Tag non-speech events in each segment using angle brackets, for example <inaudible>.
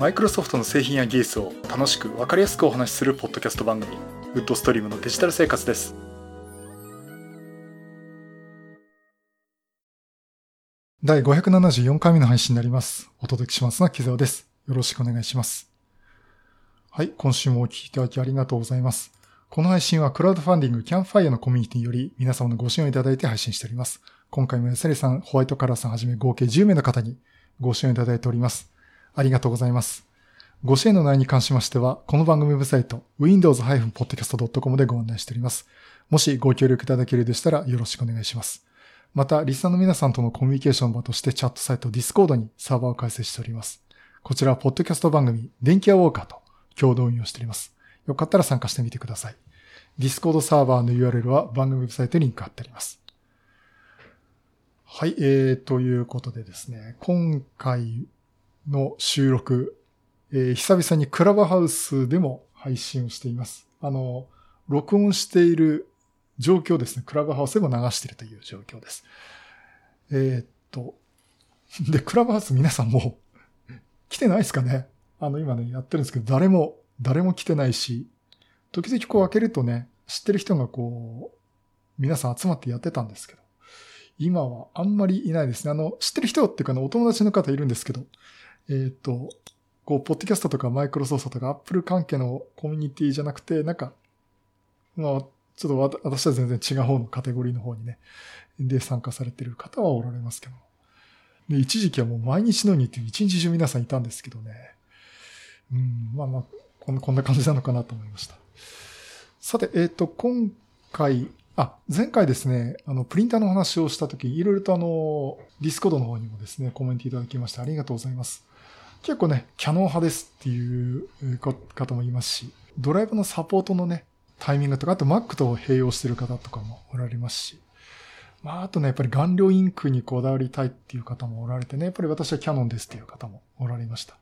マイクロソフトの製品や技術を楽しく分かりやすくお話しするポッドキャスト番組ウッドストリームのデジタル生活です。第574回目の配信になります。お届けしますのは木澤です。よろしくお願いします。はい今週もお聞きいただきありがとうございます。この配信はクラウドファンディングキャンファイアのコミュニティにより皆様のご支援をいただいて配信しております。今回もヤセリさん、ホワイトカラーさんはじめ合計10名の方にご支援いただいております。ありがとうございます。ご支援の内容に関しましては、この番組ウェブサイト、windows-podcast.com でご案内しております。もしご協力いただけるでしたらよろしくお願いします。また、リスナーの皆さんとのコミュニケーション場としてチャットサイト Discord にサーバーを開設しております。こちらは、ポッドキャスト番組、電気屋ウォーカーと共同運用しております。よかったら参加してみてください。Discord サーバーの URL は番組ウェブサイトにリンク貼ってあります。はい、えー、ということでですね、今回の収録、えー、久々にクラブハウスでも配信をしています。あの、録音している状況ですね。クラブハウスでも流しているという状況です。えー、っと、<laughs> で、クラブハウス皆さんも <laughs> 来てないですかね？あの、今ね、やってるんですけど、誰も、誰も来てないし、時々こう開けるとね、知ってる人がこう、皆さん集まってやってたんですけど、今はあんまりいないですね。あの、知ってる人っていうかね、お友達の方いるんですけど、えっ、ー、と、こう、ポッドキャストとかマイクロソフトとかアップル関係のコミュニティじゃなくて、なんか、まあ、ちょっと私は全然違う方のカテゴリーの方にね、で参加されてる方はおられますけど。で、一時期はもう毎日のようにって一日中皆さんいたんですけどね。うん、まあまあ、こんなこんな感じなのかなと思いました。さて、えっ、ー、と、今回、あ、前回ですね、あの、プリンターの話をしたとき、いろいろとあの、 Discord の方にもですね、コメントいただきましてありがとうございます。結構ね、キャノン派ですっていう方もいますし、ドライバのサポートのね、タイミングとか、あと Mac と併用してる方とかもおられますし、まあ、あとね、やっぱり顔料インクにこだわりたいっていう方もおられてね、やっぱり私はキャノンですっていう方もおられました。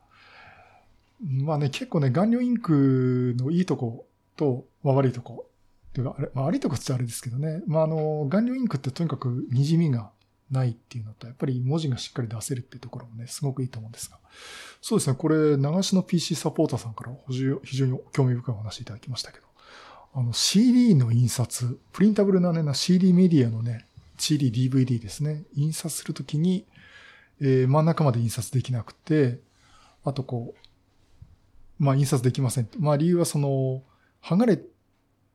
まあね、結構ね、顔料インクのいいとこ、と、悪いとこ。ていうか、あれ、まあ、悪いとこってあれですけどね。まあ、あの、顔料インクってとにかく滲みがないっていうのと、やっぱり文字がしっかり出せるっていうところもね、すごくいいと思うんですが。そうですね、これ、流しの PC サポーターさんから非常に興味深いお話いただきましたけど、あの、CD の印刷、プリンタブルなね、CD メディアのね、CD、DVD ですね、印刷するときに、えー、真ん中まで印刷できなくて、あとこう、まあ印刷できません。まあ理由はその、剥がれ、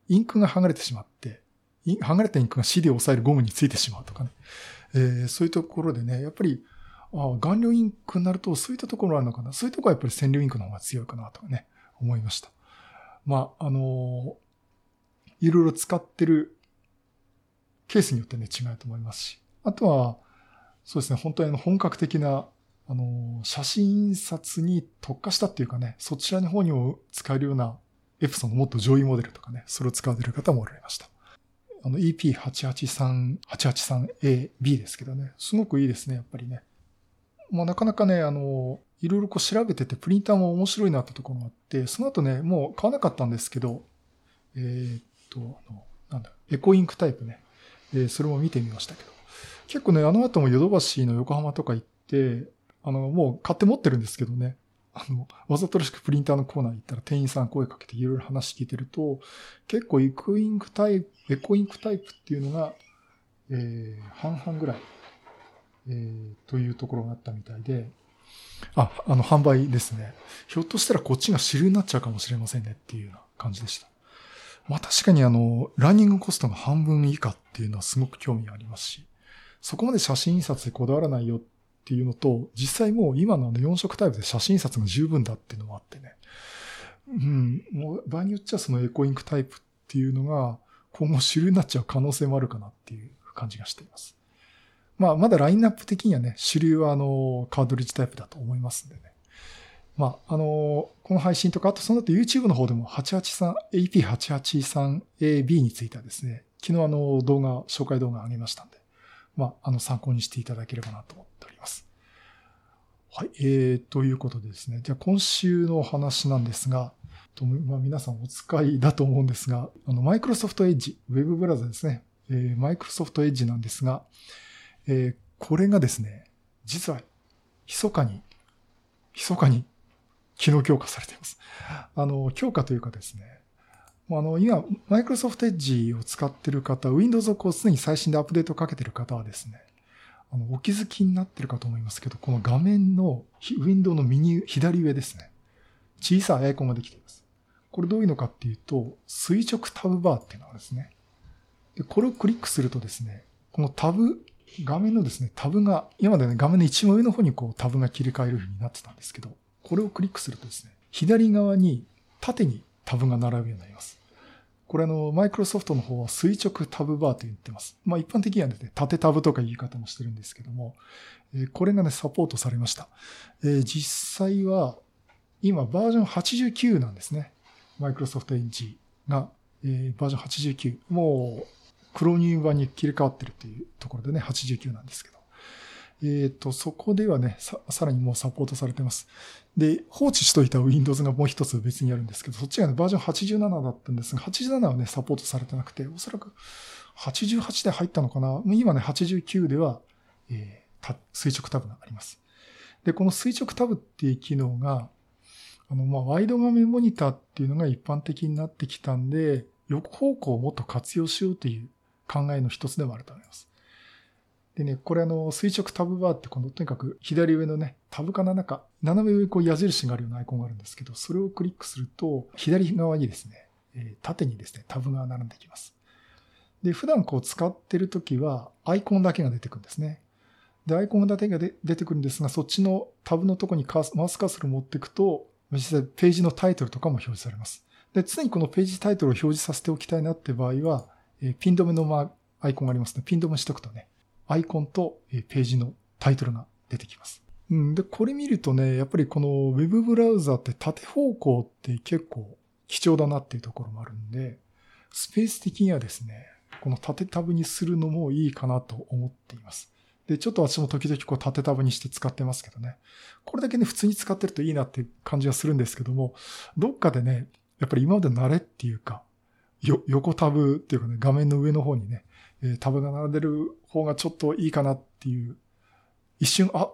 インクが剥がれてしまって、剥がれたインクが CD を押さえるゴムについてしまうとかね。えー、そういうところでね、やっぱり、あ顔料インクになるとそういったところあるのかな。そういうところはやっぱり染料インクの方が強いかなとかね、思いました。まあ、あのー、いろいろ使ってるケースによってね、違うと思いますし。あとは、そうですね、本当に本格的な、あの、写真印刷に特化したっていうかね、そちらの方にも使えるようなエプソンのもっと上位モデルとかね、それを使われる方もおられました。あの EP883、883AB ですけどね、すごくいいですね、やっぱりね。まあなかなかね、あの、いろいろこう調べてて、プリンターも面白いなってところがあって、その後ね、もう買わなかったんですけど、えー、っと、あの、なんだ、エコインクタイプね、えー、それも見てみましたけど、結構ね、あの後もヨドバシの横浜とか行って、あの、もう買って持ってるんですけどね、あの、わざとらしくプリンターのコーナー行ったら店員さん声かけていろいろ話聞いてると、結構エコインクタイプ、エコインクタイプっていうのが、えー、半々ぐらい、えー、というところがあったみたいで、あ、あの、販売ですね。ひょっとしたらこっちが主流になっちゃうかもしれませんねっていうような感じでした。まあ確かにあの、ランニングコストが半分以下っていうのはすごく興味ありますし、そこまで写真印刷でこだわらないよっっていうのと、実際もう今のあの4色タイプで写真撮が十分だっていうのもあってね。うん、もう場合によっちゃそのエコインクタイプっていうのが今後主流になっちゃう可能性もあるかなっていう感じがしています。まあ、まだラインナップ的にはね、主流はあの、カードリッジタイプだと思いますんでね。まあ、あの、この配信とか、あとその後 YouTube の方でも883、AP883AB についてはですね、昨日あの動画、紹介動画上げましたんで、まあ、あの参考にしていただければなと思って。はい、えー、ということでですね。じゃあ今週のお話なんですが、とまあ、皆さんお使いだと思うんですが、あの、マイクロソフトエッジ、ウェブブラウザですね。えー、マイクロソフトエッジなんですが、えー、これがですね、実は、密かに、密かに機能強化されています。あの、強化というかですね、あの、今、マイクロソフトエッジを使っている方、Windows をこう常に最新でアップデートをかけている方はですね、あの、お気づきになってるかと思いますけど、この画面の、ウィンドウの右、左上ですね。小さいアイコンができています。これどういうのかっていうと、垂直タブバーっていうのはですね。で、これをクリックするとですね、このタブ、画面のですね、タブが、今までね、画面の一番上の方にこうタブが切り替えるようになってたんですけど、これをクリックするとですね、左側に縦にタブが並ぶようになります。これあの、マイクロソフトの方は垂直タブバーと言ってます。まあ一般的にはね、縦タブとか言い方もしてるんですけども、これがね、サポートされました。実際は、今バージョン89なんですね。マイクロソフトエッジが、バージョン89。もう、クロニウム版に切り替わってるっていうところでね、89なんですけど。えっ、ー、と、そこではねさ、さらにもうサポートされてます。で、放置しといた Windows がもう一つ別にあるんですけど、そっちがね、バージョン87だったんですが、87はね、サポートされてなくて、おそらく88で入ったのかな今ね、89では、えー、垂直タブがあります。で、この垂直タブっていう機能が、あの、まあ、ワイド画面モニターっていうのが一般的になってきたんで、横方向をもっと活用しようという考えの一つでもあると思います。でね、これあの、垂直タブバーってこの、とにかく左上のね、タブかな中、斜め上にこう矢印があるようなアイコンがあるんですけど、それをクリックすると、左側にですね、え縦にですね、タブが並んできます。で、普段こう使ってるときは、アイコンだけが出てくるんですね。で、アイコンだけが出てくるんですが、そっちのタブのとこにマウスカーソルを持っていくと、実際ページのタイトルとかも表示されます。で、常にこのページタイトルを表示させておきたいなって場合は、えピン止めのアイコンがありますので、ピン止めしとくとね、アイコンとページのタイトルが出てきます。うん、で、これ見るとね、やっぱりこの Web ブラウザって縦方向って結構貴重だなっていうところもあるんで、スペース的にはですね、この縦タブにするのもいいかなと思っています。で、ちょっと私も時々こう縦タブにして使ってますけどね。これだけね、普通に使ってるといいなって感じはするんですけども、どっかでね、やっぱり今まで慣れっていうか、よ、横タブっていうかね、画面の上の方にね、タブが並んでる方がちょっといいかなっていう、一瞬、あ、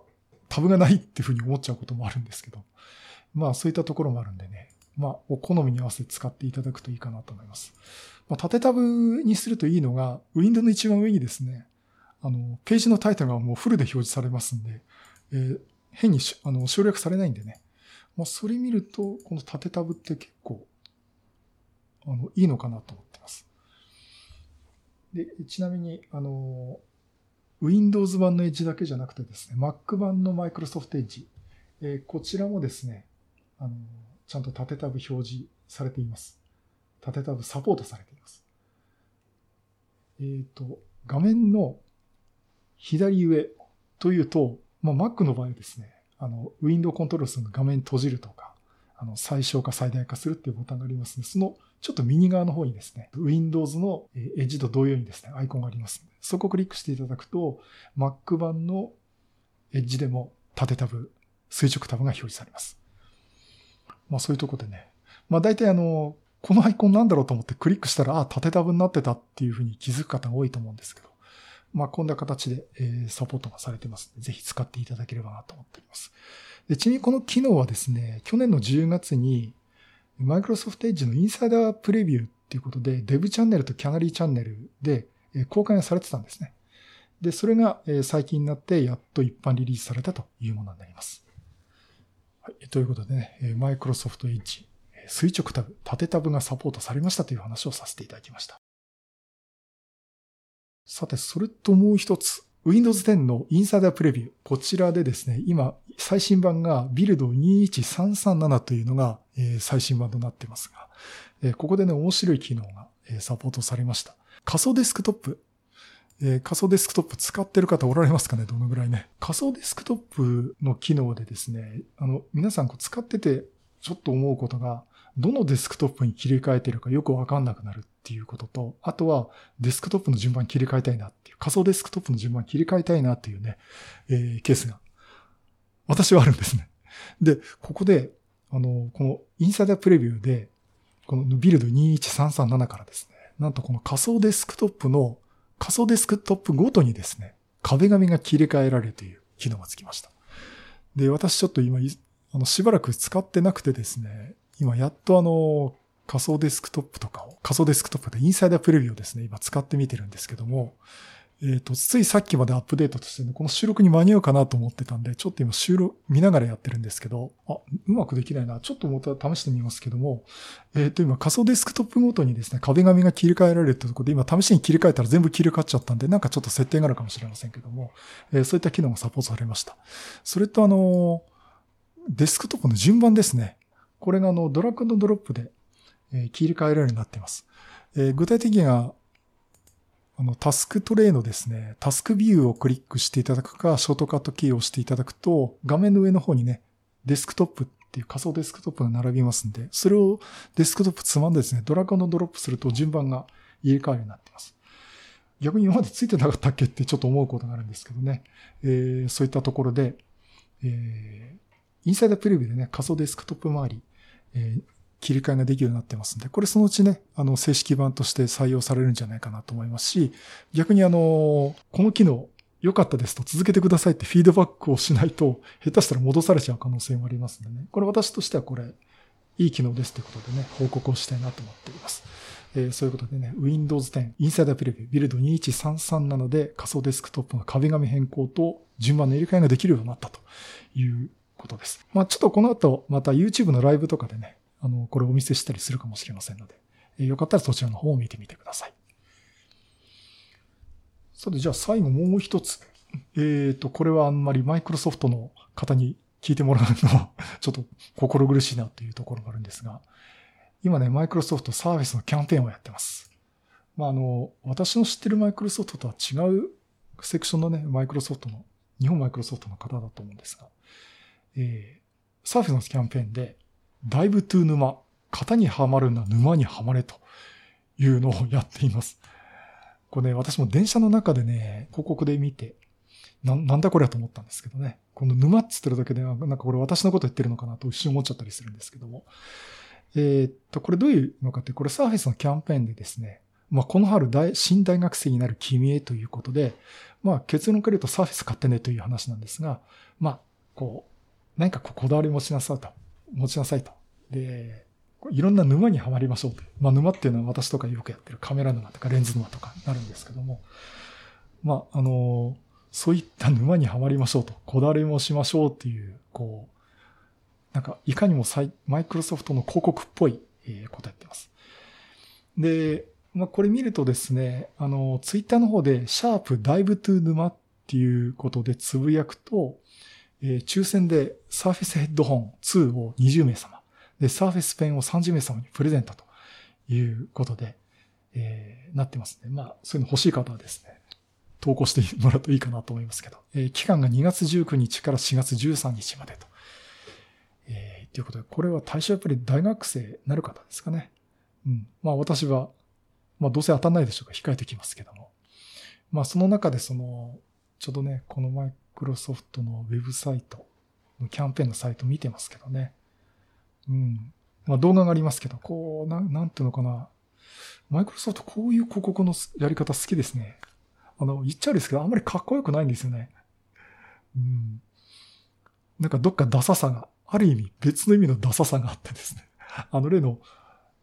タブがないっていうふうに思っちゃうこともあるんですけど、まあそういったところもあるんでね、まあお好みに合わせて使っていただくといいかなと思います。まあ、縦タブにするといいのが、ウィンドウの一番上にですね、あの、ページのタイトルがもうフルで表示されますんで、えー、変にあの省略されないんでね。まあ、それ見ると、この縦タブって結構、あの、いいのかなと思ってます。で、ちなみに、あの、Windows 版のエッジだけじゃなくてですね、Mac 版の Microsoft Edge、えー、こちらもですね、あの、ちゃんと縦タブ表示されています。縦タブサポートされています。えっ、ー、と、画面の左上というと、まあ、Mac の場合ですね、あの、ウィンドウコントロールするの画面閉じるとか、あの、最小化最大化するっていうボタンがありますので、そのちょっと右側の方にですね、Windows のエッジと同様にですね、アイコンがあります、そこをクリックしていただくと、Mac 版のエッジでも縦タブ、垂直タブが表示されます。まあそういうとこでね、まあ大体あの、このアイコンなんだろうと思ってクリックしたら、あ、縦タブになってたっていうふうに気づく方が多いと思うんですけど、まあ、こんな形で、え、サポートがされてますので、ぜひ使っていただければなと思っております。でちなみにこの機能はですね、去年の10月に、マイクロソフトエッジのインサイダープレビューっていうことで、デブチャンネルとキャナリーチャンネルで公開がされてたんですね。で、それが最近になってやっと一般リリースされたというものになります。はい、ということでね、マイクロソフトエッジ、垂直タブ、縦タブがサポートされましたという話をさせていただきました。さて、それともう一つ。Windows 10のインサイダープレビュー。こちらでですね、今、最新版がビルド21337というのが、え、最新版となってますが、え、ここでね、面白い機能が、え、サポートされました。仮想デスクトップ。え仮想デスクトップ使ってる方おられますかね？どのぐらいね。仮想デスクトップの機能でですね、あの、皆さんこう使っててちょっと思うことが、どのデスクトップに切り替えてるかよくわかんなくなるっていうことと、あとはデスクトップの順番切り替えたいなっていう、仮想デスクトップの順番切り替えたいなっていうね、えー、ケースが、私はあるんですね。で、ここで、あの、このインサイダープレビューで、このビルド21337からですね、なんとこの仮想デスクトップの仮想デスクトップごとにですね、壁紙が切り替えられるという機能がつきました。で、私ちょっと今、あの、しばらく使ってなくてですね、今やっとあの、仮想デスクトップとかを、仮想デスクトップでインサイダープレビューをですね、今使ってみてるんですけども、えっ、ー、と、ついさっきまでアップデートとしてね、この収録に間に合うかなと思ってたんで、ちょっと今収録見ながらやってるんですけど、あ、うまくできないな。ちょっとまた試してみますけども、えっ、ー、と、今仮想デスクトップごとにですね、壁紙が切り替えられるってところで、今試しに切り替えたら全部切り替わっちゃったんで、なんかちょっと設定があるかもしれませんけども、えー、そういった機能がサポートされました。それとあの、デスクトップの順番ですね。これがあの、ドラッグドロップで、え切り替えられるようになっています。え具体的には、あの、タスクトレイのですね、タスクビューをクリックしていただくか、ショートカットキーを押していただくと、画面の上の方にね、デスクトップっていう仮想デスクトップが並びますんで、それをデスクトップつまんでですね、ドラッグドロップすると順番が入れ替わるようになっています。逆に今までついてなかったっけってちょっと思うことがあるんですけどね。えー、そういったところで、えー、インサイダープレビューでね、仮想デスクトップ周り、えー、切り替えができるようになってますんで、これそのうちね、あの、正式版として採用されるんじゃないかなと思いますし、逆にあの、この機能良かったですと続けてくださいってフィードバックをしないと、下手したら戻されちゃう可能性もありますんでね。これ私としてはこれ、いい機能ですということでね、報告をしたいなと思っています。えー、そういうことでね、Windows 10、インサイダープレビュー、ビルド2133なので仮想デスクトップの壁紙変更と順番の入れ替えができるようになったということです。まあちょっとこの後、また YouTube のライブとかでね、あの、これお見せしたりするかもしれませんので、えー、よかったらそちらの方を見てみてください。さて、じゃあ最後もう一つ。えっ、ー、と、これはあんまりマイクロソフトの方に聞いてもらうのは <laughs> ちょっと心苦しいなというところがあるんですが、今ね、マイクロソフトサービスのキャンペーンをやってます。まあ、あの、私の知ってるマイクロソフトとは違うセクションのね、マイクロソフトの、日本マイクロソフトの方だと思うんですが、えー、サーフィスのキャンペーンで、ダイブトゥー沼、型にはまるな沼にはまれというのをやっています。これね、私も電車の中でね、広告で見て、な、なんだこれやと思ったんですけどね。この沼っつってるだけで、なんかこれ私のこと言ってるのかなと一瞬思っちゃったりするんですけども。えー、っと、これどういうのかって、これサーフェスのキャンペーンでですね、まあ、この春大、新大学生になる君へということで、まあ、結論から言うとサーフェス買ってねという話なんですが、まあ、こう、何かここだわり持ちなさいと。持ちなさいと。で、いろんな沼にはまりましょうと。まあ沼っていうのは私とかよくやってるカメラ沼とかレンズ沼とかなるんですけども、まあ、あの、そういった沼にはまりましょうと。こだわりもしましょうっていう、こう、なんか、いかにもマイクロソフトの広告っぽいことやってます。で、まあ、これ見るとですね、あの、ツイッターの方で、シャープダイブトゥ沼っていうことでつぶやくと、えー、抽選でサーフェスヘッドホン2を20名様、で、サーフェスペンを30名様にプレゼントということで、えー、なってますね。まあ、そういうの欲しい方はですね、投稿してもらうといいかなと思いますけど、えー、期間が2月19日から4月13日までと。えー、ということで、これは対象やっぱり大学生なる方ですかね。うん。まあ私は、まあどうせ当たんないでしょうか、控えてきますけども。まあその中でその、ちょうどね、このマイクロソフトのウェブサイトキャンペーンのサイト見てますけどね。うん。まあ動画がありますけど、こう、なん、なんていうのかな。マイクロソフトこういう広告のやり方好きですね。あの、言っちゃうんですけど、あんまりかっこよくないんですよね。うん。なんかどっかダサさが、ある意味別の意味のダサさがあってですね。<laughs> あの例の、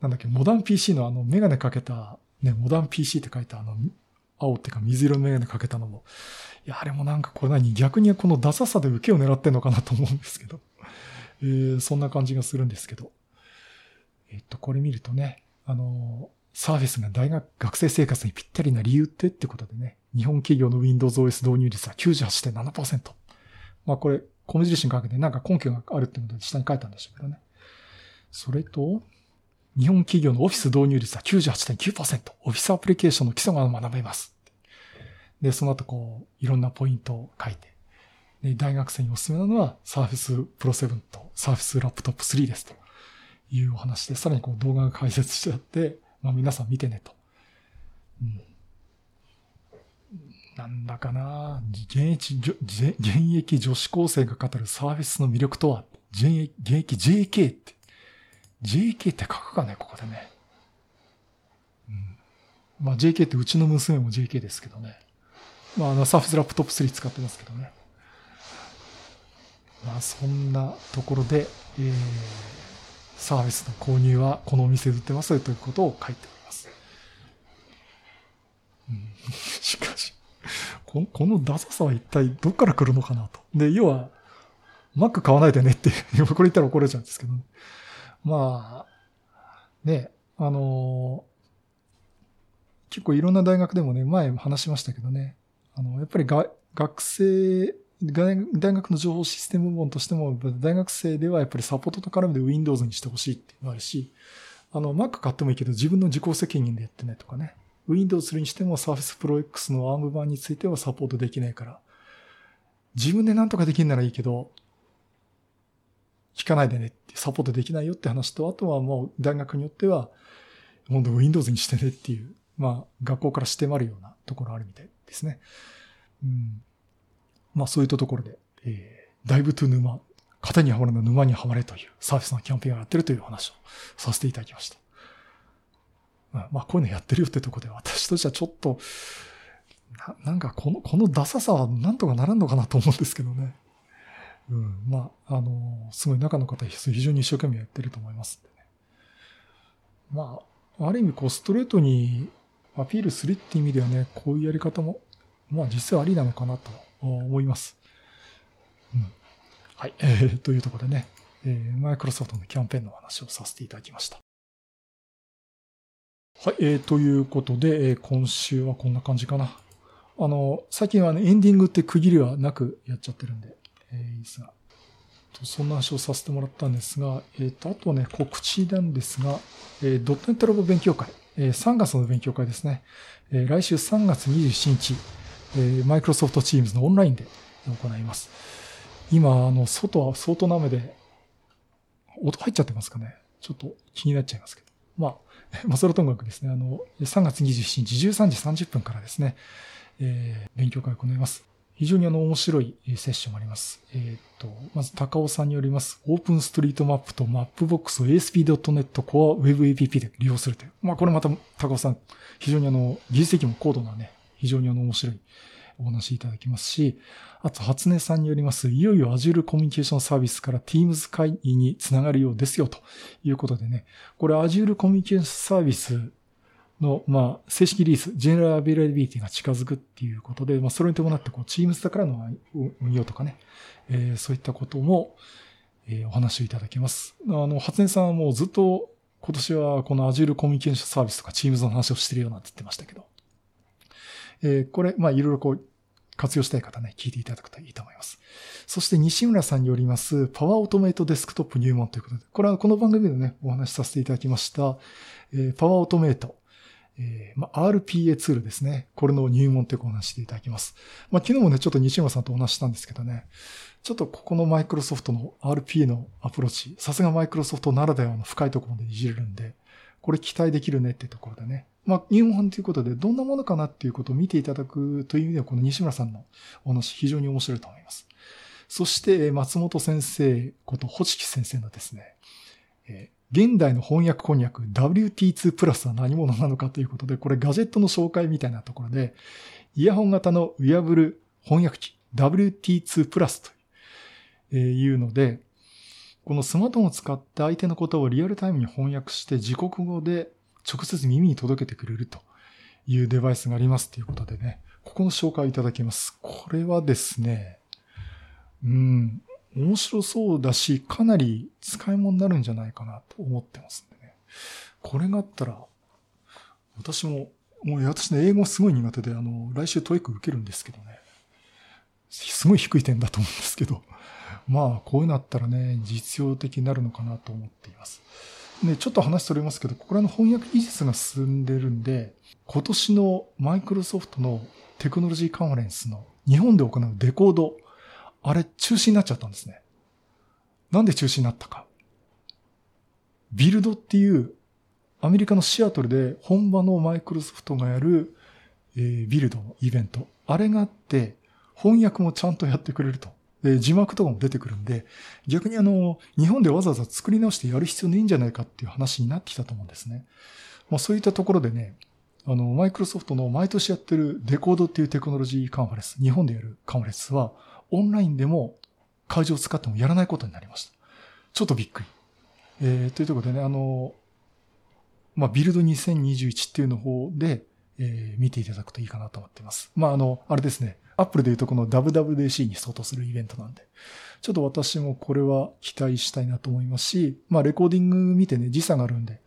なんだっけ、モダン PC のあのメガネかけた、ね、モダン PC って書いたあの、青っていうか水色のメガネかけたのも、いや、あれもなんかこれ何？逆にこのダサさで受けを狙ってんのかなと思うんですけど。えー、そんな感じがするんですけど。えっと、これ見るとね、あの、サーフェスが大学、学生生活にぴったりな理由ってってことでね、日本企業の Windows OS 導入率は98.7%。まあこれ、小印にかけてなんか根拠があるってことで下に書いたんでしょうけどね。それと、日本企業のオフィス導入率は98.9%。オフィスアプリケーションの基礎が学べます。で、その後こう、いろんなポイントを書いて、で大学生におすすめなのは Surface Pro 7と Surface Laptop 3ですというお話で、さらにこう動画が解説してあって、まあ皆さん見てねと。うん、なんだかな現役、現役女子高生が語るサービスの魅力とは現役、現役 JK って。JK って書くかね、ここでね。うん。まあ JK ってうちの娘も JK ですけどね。まあ、あの、サーフスラップトップ3使ってますけどね。まあそんなところで、えー、サービスの購入はこのお店で売ってますよということを書いております。うん、<laughs> しかしこ、のダサさは一体どっから来るのかなと。で、要は、Mac 買わないでねって、これ言ったら怒られちゃうんですけど、ね、まあ、ね、あのー、結構いろんな大学でもね、前話しましたけどね、あの、やっぱりが学生、大学の情報システム部門としても、大学生ではやっぱりサポートと絡めて Windows にしてほしいっていうのがあるし、あの、Mac 買ってもいいけど自分の自己責任でやってねとかね。Windows にしても Surface Pro X の ARM 版についてはサポートできないから、自分で何とかできるならいいけど、聞かないでねって、サポートできないよって話と、あとはもう大学によっては、本当 Windows にしてねっていう、まあ学校からしてまるようなところあるみたいですね。うん。まあそういったところで、えー、ダイブトゥ沼、型にはまるの沼にはまれというサービスのキャンペーンをやってるという話をさせていただきました。まあこういうのやってるよってとこで私としてはちょっと、ななんかこの、このダサさはなんとかならんのかなと思うんですけどね。うん、まあ、あの、すごい中の方非常に一生懸命やってると思いますんでね。まあ、ある意味こうストレートにアピールするっていう意味ではね、こういうやり方も、まあ実際ありなのかなと思います。うん。はい。えー、というところでね、えー、マイクロソフトのキャンペーンの話をさせていただきました。はい。えー、ということで、えー、今週はこんな感じかな。あの、最近はね、エンディングって区切りはなくやっちゃってるんで、えー、いいですが。そんな話をさせてもらったんですが、えっ、ー、と、あとね、告知なんですが、えー、ドットネットラボ勉強会、えー、3月の勉強会ですね。えー、来週3月27日、えー、 Microsoft Teams のオンラインで行います。今、あの、外は相当な雨で、音入っちゃってますかね。ちょっと気になっちゃいますけど。まあ、<laughs> まあ、それともかくですね、あの、3月27日13時30分からですね、えー、勉強会を行います。非常にあの面白いセッションもあります。えっ、ー、と、まず高尾さんによります、 OpenStreetMap と Mapbox を ASP.NET Core Web APP で利用するという。まあこれまた高尾さん、非常にあの、技術的も高度なね、非常にあの面白いお話いただきますし、あと、初音さんによります、いよいよ Azure コミュニケーションサービスから Teams 会議につながるようですよということでね、これ Azure コミュニケーションサービスの、まあ、正式リリース、ジェネラルアビラビリティが近づくっていうことで、まあ、それに伴って、こう、チームズだからの運用とかね、えー、そういったことも、えー、お話をいただきます。あの、発電さんはもうずっと今年はこの Azure コミュニケーションサービスとか Teams の話をしてるようなって言ってましたけど、えー、これ、まあ、いろいろこう、活用したい方ね、聞いていただくといいと思います。そして西村さんによります、パワーオートメイトデスクトップ入門ということで、これはこの番組でね、お話しさせていただきました、えー、パワーオートメイト。えー、まあ、RPA ツールですね。これの入門というお話していただきます。まあ、昨日もね、ちょっと西村さんとお話したんですけどね、ちょっとここのマイクロソフトの RPA のアプローチ、さすがマイクロソフトならではの深いところまでいじれるんで、これ期待できるねってところでね。まあ、入門ということで、どんなものかなっていうことを見ていただくという意味では、この西村さんのお話、非常に面白いと思います。そして、松本先生こと、ホチキ先生のですね、え現代の翻訳こんにゃく WT2 プラスは何者なのかということで、これガジェットの紹介みたいなところで、イヤホン型のウィアブル翻訳機 WT2 プラスというので、このスマートフォンを使って相手のことをリアルタイムに翻訳して自国語で直接耳に届けてくれるというデバイスがありますということでね、ここの紹介をいただきます。これはですね、うん、面白そうだし、かなり使い物になるんじゃないかなと思ってますんでね。これがあったら、私も、もう私ね、英語すごい苦手で、あの、来週 TOEIC 受けるんですけどね。すごい低い点だと思うんですけど。<laughs> まあ、こういうのあったらね、実用的になるのかなと思っています。で、ちょっと話それますけど、ここらの翻訳技術が進んでるんで、今年のマイクロソフトのテクノロジーカンファレンスの日本で行うデコード、あれ中止になっちゃったんですね。なんで中止になったか。ビルドっていうアメリカのシアトルで本場のマイクロソフトがやる、えー、ビルドのイベント。あれがあって翻訳もちゃんとやってくれると。で、字幕とかも出てくるんで、逆にあの、日本でわざわざ作り直してやる必要ないんじゃないかっていう話になってきたと思うんですね。まあそういったところでね、あの、マイクロソフトの毎年やってるデコードっていうテクノロジーカンファレンス、日本でやるカンファレンスは、オンラインでも会場を使ってもやらないことになりました。ちょっとびっくり。えー、というところでね、あの、まあ、ビルド2021っていうの方で、えー、見ていただくといいかなと思っています。まあ、あの、あれですね。アップルでいうとこの WWDC に相当するイベントなんで、ちょっと私もこれは期待したいなと思いますし、まあ、レコーディング見てね、時差があるんで、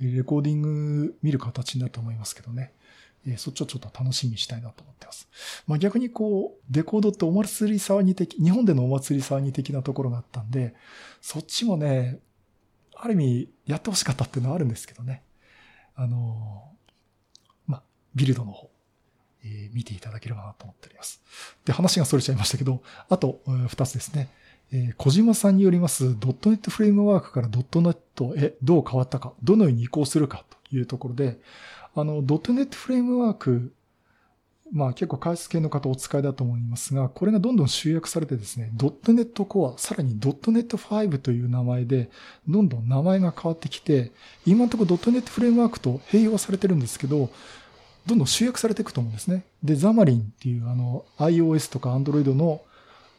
レコーディング見る形になると思いますけどね。え、そっちをちょっと楽しみにしたいなと思ってます。まあ逆にこう、デコードってお祭り騒ぎ的、日本でのお祭り騒ぎ的なところがあったんで、そっちもね、ある意味やってほしかったっていうのはあるんですけどね。あのまあ、ビルドの方、えー、見ていただければなと思っております。で、話が逸れちゃいましたけど、あと、二つですね。えー、小島さんによりますドットネットフレームワークからドットネットへどう変わったか、どのように移行するかというところで、あの、ドットネットフレームワーク、まあ結構開発系の方お使いだと思いますが、これがどんどん集約されてですね、ドットネットコア、さらにドットネット5という名前で、どんどん名前が変わってきて、今のところドットネットフレームワークと併用されてるんですけど、どんどん集約されていくと思うんですね。で、ザマリンっていうあの iOS とか Android の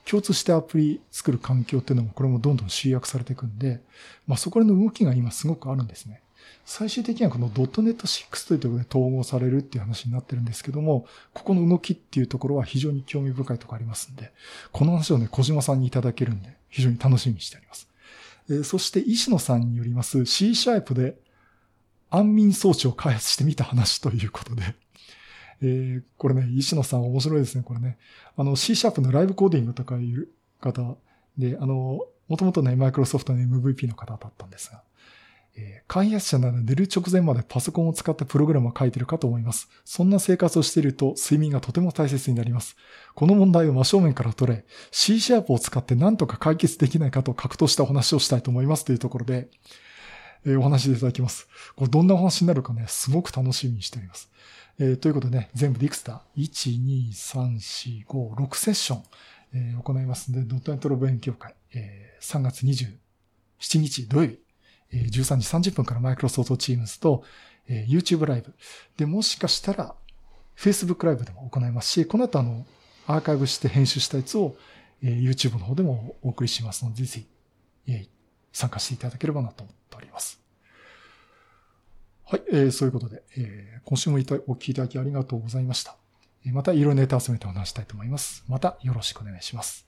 共通してアプリ作る環境っていうのもこれもどんどん集約されていくんで、まあそこらの動きが今すごくあるんですね。最終的にはこの .NET6 というところで統合されるっていう話になってるんですけども、ここの動きっていうところは非常に興味深いところありますんで、この話をね、小島さんにいただけるんで、非常に楽しみにしております。えー、そして石野さんによります C シャープで安眠装置を開発してみた話ということで、えー、これね、石野さん面白いですね、これね。あの C シャープのライブコーディングとかいう方で、あの、もともとね、マイクロソフトの MVP の方だったんですが、えー、開発者なら寝る直前までパソコンを使ってプログラムを書いてるかと思います。そんな生活をしていると睡眠がとても大切になります。この問題を真正面から捉え、C シャープを使って何とか解決できないかと格闘したお話をしたいと思いますというところで、えー、お話でいただきます。これどんなお話になるかね、すごく楽しみにしております。えー、ということでね、全部でいくつだ ?1、2、3、4、5、6セッション、えー、行いますので、ドットネットロ勉強会、えー、3月27日土曜日、13時30分からマイクロソフトチームズと YouTube ライブ。で、もしかしたら Facebook ライブでも行いますし、この後あの、アーカイブして編集したやつを YouTube の方でもお送りしますので、ぜひ参加していただければなと思っております。はい、えー、そういうことで、えー、今週もお聞きいただきありがとうございました。またいろいろネタ集めてお話したいと思います。またよろしくお願いします。